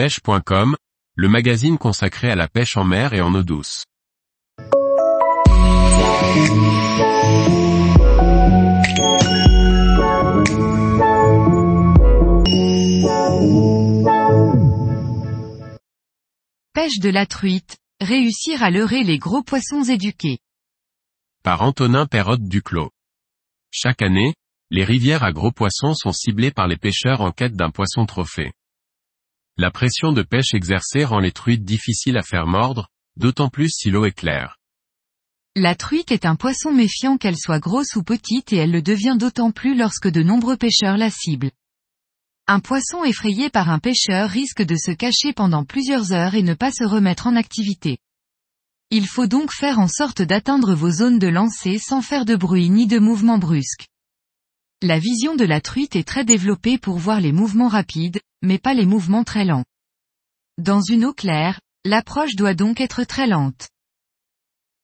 pêche.com, le magazine consacré à la pêche en mer et en eau douce. Pêche de la truite, réussir à leurrer les gros poissons éduqués. Par Antonin Perrotte Duclos. Chaque année, les rivières à gros poissons sont ciblées par les pêcheurs en quête d'un poisson trophée. La pression de pêche exercée rend les truites difficiles à faire mordre, d'autant plus si l'eau est claire. La truite est un poisson méfiant qu'elle soit grosse ou petite et elle le devient d'autant plus lorsque de nombreux pêcheurs la ciblent. Un poisson effrayé par un pêcheur risque de se cacher pendant plusieurs heures et ne pas se remettre en activité. Il faut donc faire en sorte d'atteindre vos zones de lancer sans faire de bruit ni de mouvements brusques. La vision de la truite est très développée pour voir les mouvements rapides, mais pas les mouvements très lents. Dans une eau claire, l'approche doit donc être très lente.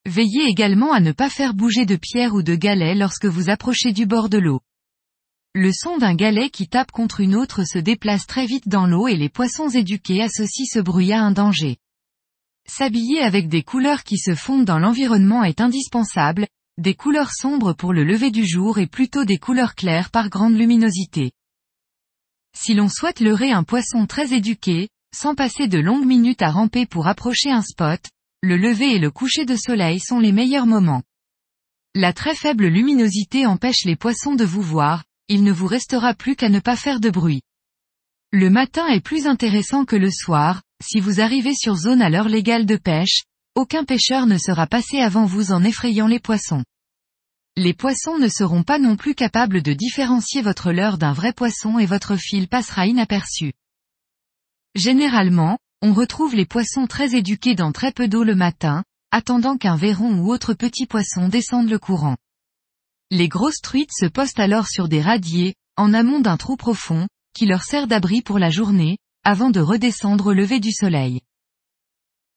Veillez également à ne pas faire bouger de pierres ou de galets lorsque vous approchez du bord de l'eau. Le son d'un galet qui tape contre une autre se déplace très vite dans l'eau et les poissons éduqués associent ce bruit à un danger. S'habiller avec des couleurs qui se fondent dans l'environnement est indispensable, des couleurs sombres pour le lever du jour et plutôt des couleurs claires par grande luminosité. Si l'on souhaite leurrer un poisson très éduqué, sans passer de longues minutes à ramper pour approcher un spot, le lever et le coucher de soleil sont les meilleurs moments. La très faible luminosité empêche les poissons de vous voir, il ne vous restera plus qu'à ne pas faire de bruit. Le matin est plus intéressant que le soir, si vous arrivez sur zone à l'heure légale de pêche, aucun pêcheur ne sera passé avant vous en effrayant les poissons. Les poissons ne seront pas non plus capables de différencier votre leurre d'un vrai poisson et votre fil passera inaperçu. Généralement, on retrouve les poissons très éduqués dans très peu d'eau le matin, attendant qu'un verron ou autre petit poisson descende le courant. Les grosses truites se postent alors sur des radiers, en amont d'un trou profond, qui leur sert d'abri pour la journée, avant de redescendre au lever du soleil.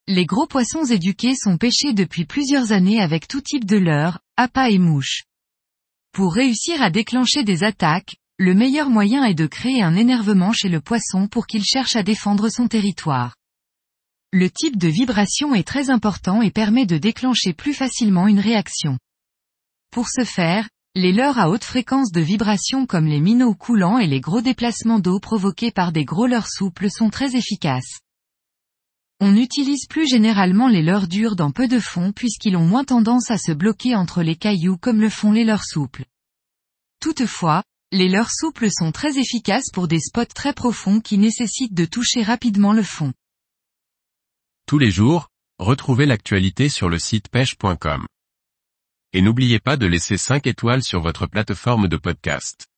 Les gros poissons éduqués sont pêchés depuis plusieurs années avec tout type de leurre, appât et mouches. Pour réussir à déclencher des attaques, le meilleur moyen est de créer un énervement chez le poisson pour qu'il cherche à défendre son territoire. Le type de vibration est très important et permet de déclencher plus facilement une réaction. Pour ce faire, les leurres à haute fréquence de vibration comme les minots coulants et les gros déplacements d'eau provoqués par des gros leurres souples sont très efficaces. On utilise plus généralement les leurres durs dans peu de fond puisqu'ils ont moins tendance à se bloquer entre les cailloux comme le font les leurres souples. Toutefois, les leurres souples sont très efficaces pour des spots très profonds qui nécessitent de toucher rapidement le fond. Tous les jours, retrouvez l'actualité sur le site pêche.com. Et n'oubliez pas de laisser 5 étoiles sur votre plateforme de podcast.